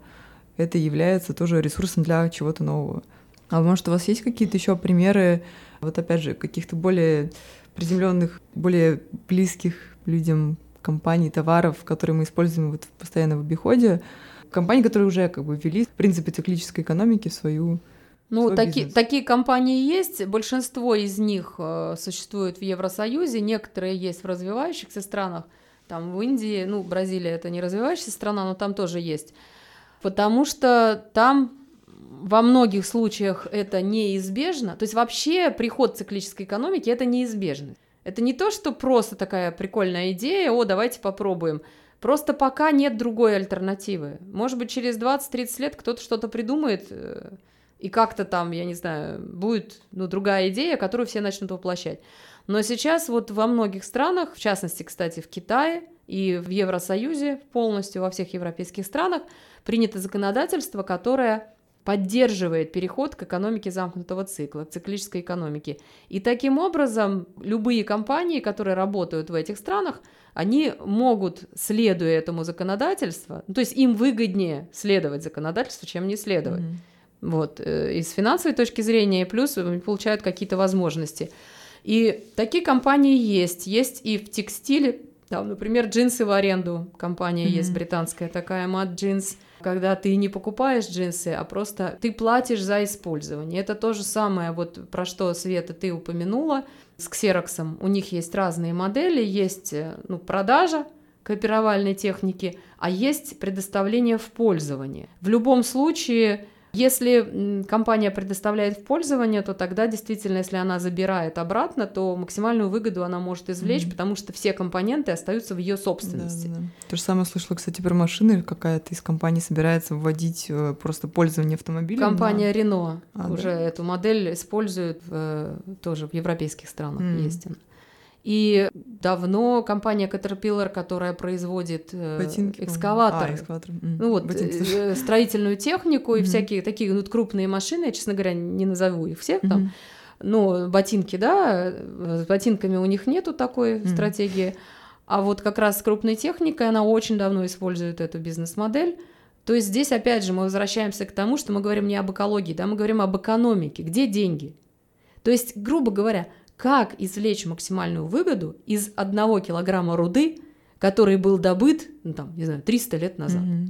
это является тоже ресурсом для чего-то нового. А может, у вас есть какие-то еще примеры, вот опять же, каких-то более приземленных, более близких людям компаний, товаров, которые мы используем вот постоянно в обиходе, компании, которые уже как бы ввели в принципе циклической экономики в свою ну, таки, такие компании есть, большинство из них э, существует в Евросоюзе, некоторые есть в развивающихся странах, там в Индии, ну, Бразилия это не развивающаяся страна, но там тоже есть. Потому что там во многих случаях это неизбежно. То есть вообще приход циклической экономики это неизбежно. Это не то, что просто такая прикольная идея, о, давайте попробуем. Просто пока нет другой альтернативы. Может быть, через 20-30 лет кто-то что-то придумает, э, и как-то там, я не знаю, будет ну, другая идея, которую все начнут воплощать. Но сейчас вот во многих странах, в частности, кстати, в Китае и в Евросоюзе, полностью во всех европейских странах, принято законодательство, которое поддерживает переход к экономике замкнутого цикла, к циклической экономике. И таким образом любые компании, которые работают в этих странах, они могут, следуя этому законодательству, ну, то есть им выгоднее следовать законодательству, чем не следовать. Mm-hmm. Вот, э, и с финансовой точки зрения, и плюс получают какие-то возможности. И такие компании есть. Есть и в текстиле, там, например, джинсы в аренду. Компания mm-hmm. есть британская такая, Mad Jeans. Когда ты не покупаешь джинсы, а просто ты платишь за использование. Это то же самое, вот про что, Света, ты упомянула с ксероксом. У них есть разные модели, есть э, ну, продажа копировальной техники, а есть предоставление в пользование. В любом случае если компания предоставляет в пользование, то тогда действительно, если она забирает обратно, то максимальную выгоду она может извлечь, mm-hmm. потому что все компоненты остаются в ее собственности. Да, да. То же самое слышала, кстати, про машины. Какая-то из компаний собирается вводить э, просто пользование автомобилем. Компания на... Renault а, уже да? эту модель использует в, э, тоже в европейских странах. Mm-hmm. Есть она. И давно компания Caterpillar, которая производит э, Ботинки, экскаваторы, а, экскаватор. ну вот э, строительную технику и всякие такие ну, крупные машины, я, честно говоря, не назову их всех там, но ботинки, да, с ботинками у них нету такой стратегии. А вот как раз с крупной техникой она очень давно использует эту бизнес-модель. То есть здесь, опять же, мы возвращаемся к тому, что мы говорим не об экологии, да, мы говорим об экономике. Где деньги? То есть, грубо говоря, как извлечь максимальную выгоду из одного килограмма руды, который был добыт, ну, там, не знаю, 300 лет назад. Mm-hmm.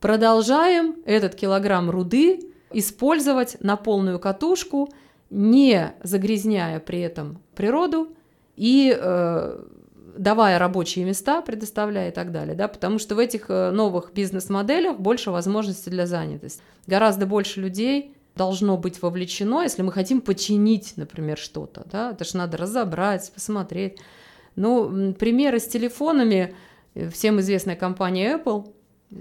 Продолжаем этот килограмм руды использовать на полную катушку не загрязняя при этом природу и э, давая рабочие места, предоставляя и так далее, да, потому что в этих э, новых бизнес-моделях больше возможностей для занятости. Гораздо больше людей должно быть вовлечено, если мы хотим починить, например, что-то, да, это же надо разобрать, посмотреть. Ну, примеры с телефонами, всем известная компания Apple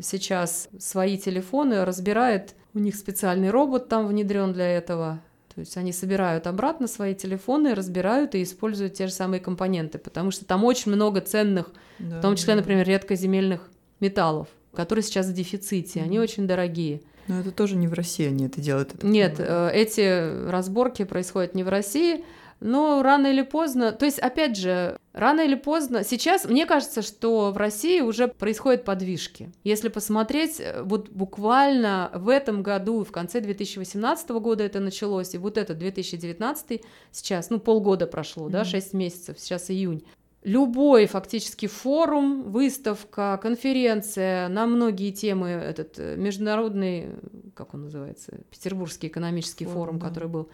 сейчас свои телефоны разбирает, у них специальный робот там внедрен для этого, то есть они собирают обратно свои телефоны, разбирают и используют те же самые компоненты, потому что там очень много ценных, да, в том числе, да. например, редкоземельных металлов, которые сейчас в дефиците, они очень дорогие. Но это тоже не в России они это делают. Это Нет, понимаю. Э, эти разборки происходят не в России, но рано или поздно, то есть, опять же, рано или поздно, сейчас мне кажется, что в России уже происходят подвижки. Если посмотреть, э, вот буквально в этом году, в конце 2018 года это началось, и вот этот 2019 сейчас, ну, полгода прошло, mm-hmm. да, 6 месяцев, сейчас июнь. Любой фактически форум, выставка, конференция на многие темы, этот э, международный, как он называется, Петербургский экономический форум, форум да. который был,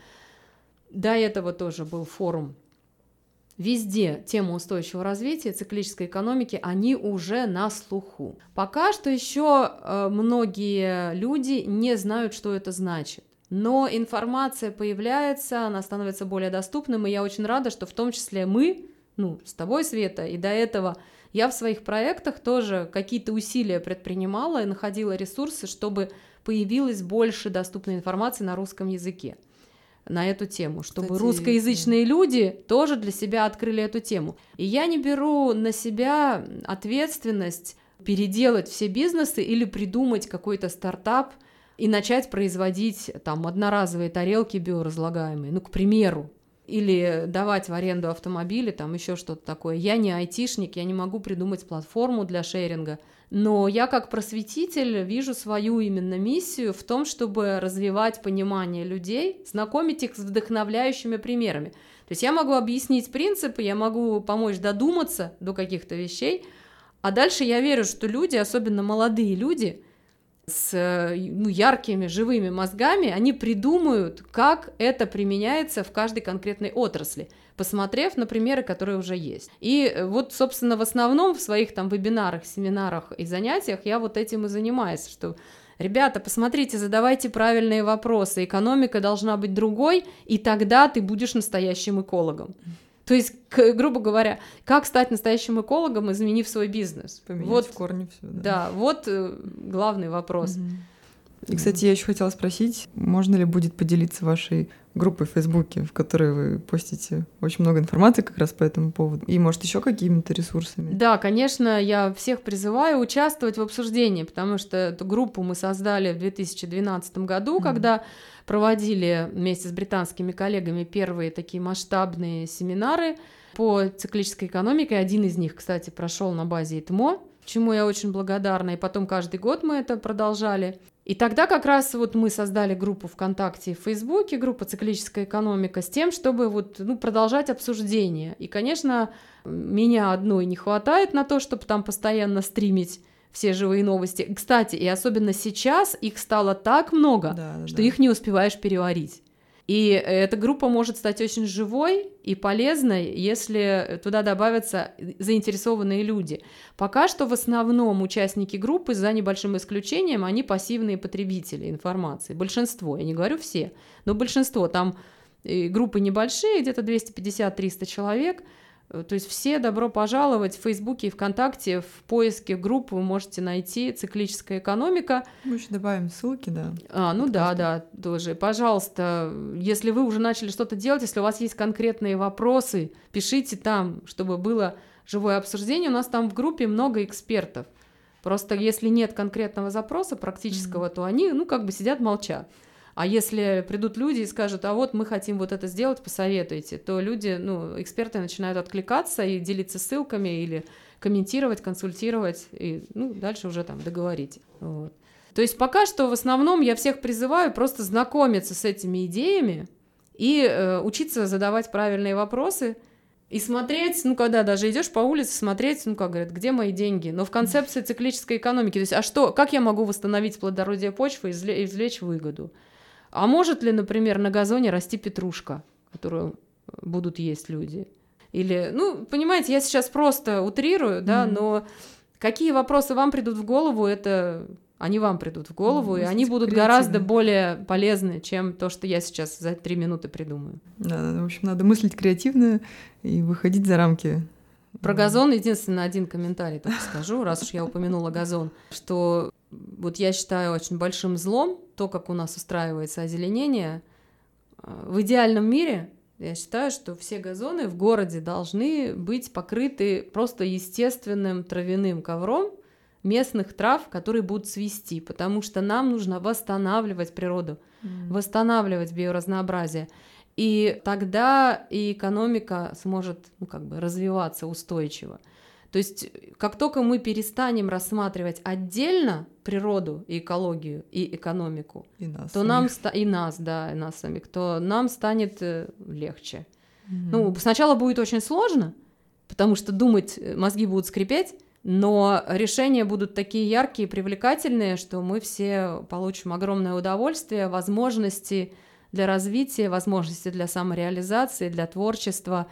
до этого тоже был форум. Везде тема устойчивого развития, циклической экономики, они уже на слуху. Пока что еще э, многие люди не знают, что это значит. Но информация появляется, она становится более доступным, и я очень рада, что в том числе мы, ну, с тобой, Света, и до этого я в своих проектах тоже какие-то усилия предпринимала и находила ресурсы, чтобы появилось больше доступной информации на русском языке на эту тему, чтобы Кстати, русскоязычные да. люди тоже для себя открыли эту тему. И я не беру на себя ответственность переделать все бизнесы или придумать какой-то стартап и начать производить там одноразовые тарелки биоразлагаемые, ну, к примеру, или давать в аренду автомобили, там еще что-то такое. Я не айтишник, я не могу придумать платформу для шеринга – но я как просветитель вижу свою именно миссию в том, чтобы развивать понимание людей, знакомить их с вдохновляющими примерами. То есть я могу объяснить принципы, я могу помочь додуматься до каких-то вещей, а дальше я верю, что люди, особенно молодые люди, с ну, яркими, живыми мозгами, они придумают, как это применяется в каждой конкретной отрасли посмотрев на примеры, которые уже есть. И э, вот, собственно, в основном в своих там вебинарах, семинарах и занятиях я вот этим и занимаюсь, что Ребята, посмотрите, задавайте правильные вопросы. Экономика должна быть другой, и тогда ты будешь настоящим экологом. То есть, к, грубо говоря, как стать настоящим экологом, изменив свой бизнес? Поменять вот, в корне все. Да, да вот э, главный вопрос. Угу. И, кстати, я еще хотела спросить, можно ли будет поделиться вашей группой в Фейсбуке, в которой вы постите очень много информации как раз по этому поводу, и, может, еще какими-то ресурсами? Да, конечно, я всех призываю участвовать в обсуждении, потому что эту группу мы создали в 2012 году, mm-hmm. когда проводили вместе с британскими коллегами первые такие масштабные семинары по циклической экономике. Один из них, кстати, прошел на базе ИТМО, чему я очень благодарна. И потом каждый год мы это продолжали. И тогда как раз вот мы создали группу ВКонтакте и в Фейсбуке, группа «Циклическая экономика», с тем, чтобы вот, ну, продолжать обсуждение. И, конечно, меня одной не хватает на то, чтобы там постоянно стримить все живые новости. Кстати, и особенно сейчас их стало так много, да, что да. их не успеваешь переварить. И эта группа может стать очень живой и полезной, если туда добавятся заинтересованные люди. Пока что в основном участники группы, за небольшим исключением, они пассивные потребители информации. Большинство, я не говорю все, но большинство. Там группы небольшие, где-то 250-300 человек – Э, то есть все добро пожаловать в Фейсбуке и ВКонтакте. В поиске групп вы можете найти «Циклическая экономика». Мы еще добавим ссылки, да. А, ну да, да, тоже. Пожалуйста, если вы уже начали что-то делать, если у вас есть конкретные вопросы, пишите там, чтобы было живое обсуждение. У нас там в группе много экспертов. Просто если нет конкретного запроса практического, mm-hmm. то они, ну, как бы сидят молча. А если придут люди и скажут, а вот мы хотим вот это сделать, посоветуйте, то люди, ну, эксперты начинают откликаться и делиться ссылками или комментировать, консультировать, и, ну, дальше уже там договорить. Вот. То есть пока что в основном я всех призываю просто знакомиться с этими идеями и э, учиться задавать правильные вопросы, и смотреть, ну, когда даже идешь по улице, смотреть, ну, как говорят, где мои деньги? Но в концепции циклической экономики, то есть, а что, как я могу восстановить плодородие почвы и извлечь выгоду? А может ли, например, на газоне расти петрушка, которую будут есть люди? Или, ну, понимаете, я сейчас просто утрирую, да, mm-hmm. но какие вопросы вам придут в голову, это они вам придут в голову, mm, и они будут гораздо более полезны, чем то, что я сейчас за три минуты придумаю. Да, в общем, надо мыслить креативно и выходить за рамки. Про газон единственный один комментарий только скажу, раз уж я упомянула газон, что вот я считаю очень большим злом то, как у нас устраивается озеленение. В идеальном мире я считаю, что все газоны в городе должны быть покрыты просто естественным травяным ковром местных трав, которые будут цвести, потому что нам нужно восстанавливать природу, mm. восстанавливать биоразнообразие. И тогда и экономика сможет ну, как бы развиваться устойчиво. То есть, как только мы перестанем рассматривать отдельно природу и экологию и экономику, и нас то самих. нам ста- и нас, да, и нас самих, то нам станет э, легче. Mm-hmm. Ну, сначала будет очень сложно, потому что думать э, мозги будут скрипеть, но решения будут такие яркие и привлекательные, что мы все получим огромное удовольствие, возможности для развития, возможности для самореализации, для творчества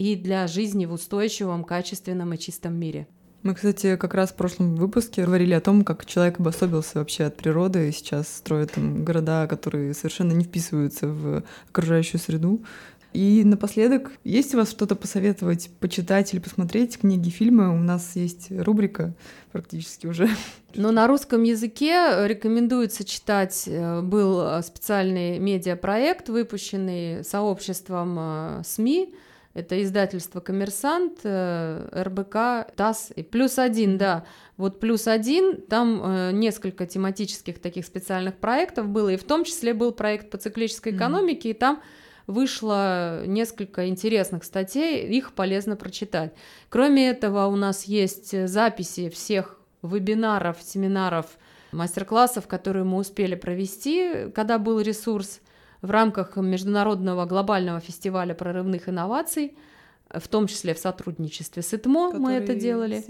и для жизни в устойчивом, качественном и чистом мире. Мы, кстати, как раз в прошлом выпуске говорили о том, как человек обособился вообще от природы и сейчас строит там города, которые совершенно не вписываются в окружающую среду. И напоследок, есть у вас что-то посоветовать, почитать или посмотреть книги, фильмы? У нас есть рубрика практически уже. Ну, на русском языке рекомендуется читать, э, был э, специальный медиапроект, выпущенный сообществом э, СМИ, это издательство «Коммерсант», э, РБК, ТАСС и «Плюс один», да. Вот «Плюс один», там э, несколько тематических таких специальных проектов было, и в том числе был проект по циклической экономике, mm-hmm. и там вышло несколько интересных статей, их полезно прочитать. Кроме этого, у нас есть записи всех вебинаров, семинаров, мастер-классов, которые мы успели провести, когда был ресурс – в рамках международного глобального фестиваля прорывных инноваций, в том числе в сотрудничестве с ИТМО мы это делали.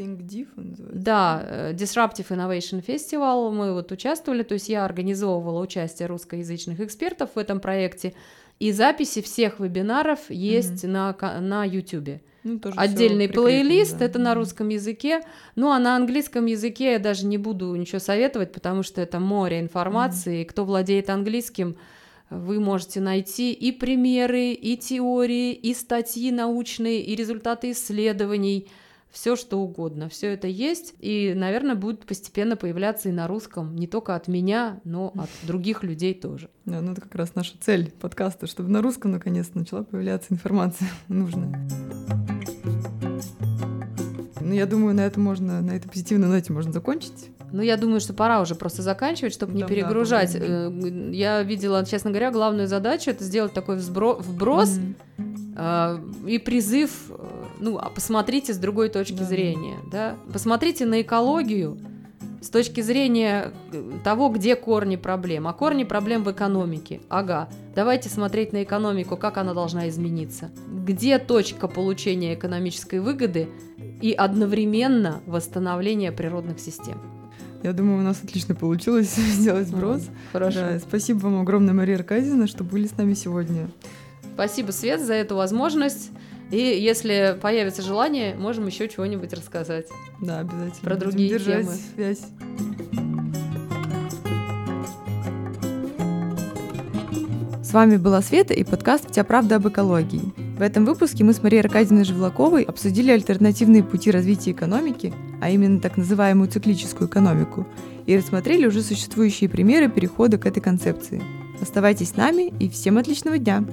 Да, э, Disruptive Innovation Festival, мы вот участвовали, то есть я организовывала участие русскоязычных экспертов в этом проекте, и записи всех вебинаров есть угу. на, на YouTube. Ну, Отдельный плейлист, да. это на русском языке. Ну, а на английском языке я даже не буду ничего советовать, потому что это море информации. Угу. Кто владеет английским, вы можете найти и примеры, и теории, и статьи научные, и результаты исследований, все что угодно. Все это есть, и, наверное, будет постепенно появляться и на русском, не только от меня, но от других людей тоже. Да, ну это как раз наша цель подкаста, чтобы на русском наконец начала появляться информация нужная. Ну, я думаю, на этом можно, на этой позитивной ноте можно закончить. Ну, я думаю, что пора уже просто заканчивать, чтобы не перегружать. Да, э, я видела, честно говоря, главную задачу это сделать такой взбро- вброс mm-hmm. э, и призыв, э, ну, а посмотрите с другой точки да. зрения, да, посмотрите на экологию с точки зрения э, того, где корни проблем. А корни проблем в экономике. Ага, давайте смотреть на экономику, как она должна измениться. Где точка получения экономической выгоды и одновременно восстановления природных систем. Я думаю, у нас отлично получилось сделать сброс. Хорошо. Да, спасибо вам огромное, Мария Аркадьевна, что были с нами сегодня. Спасибо, Свет, за эту возможность. И если появится желание, можем еще чего-нибудь рассказать. Да, обязательно. Про Будем другие держать темы. связь. С вами была Света и подкаст «Вся правда об экологии». В этом выпуске мы с Марией Аркадьевной Живлаковой обсудили альтернативные пути развития экономики, а именно так называемую циклическую экономику, и рассмотрели уже существующие примеры перехода к этой концепции. Оставайтесь с нами и всем отличного дня!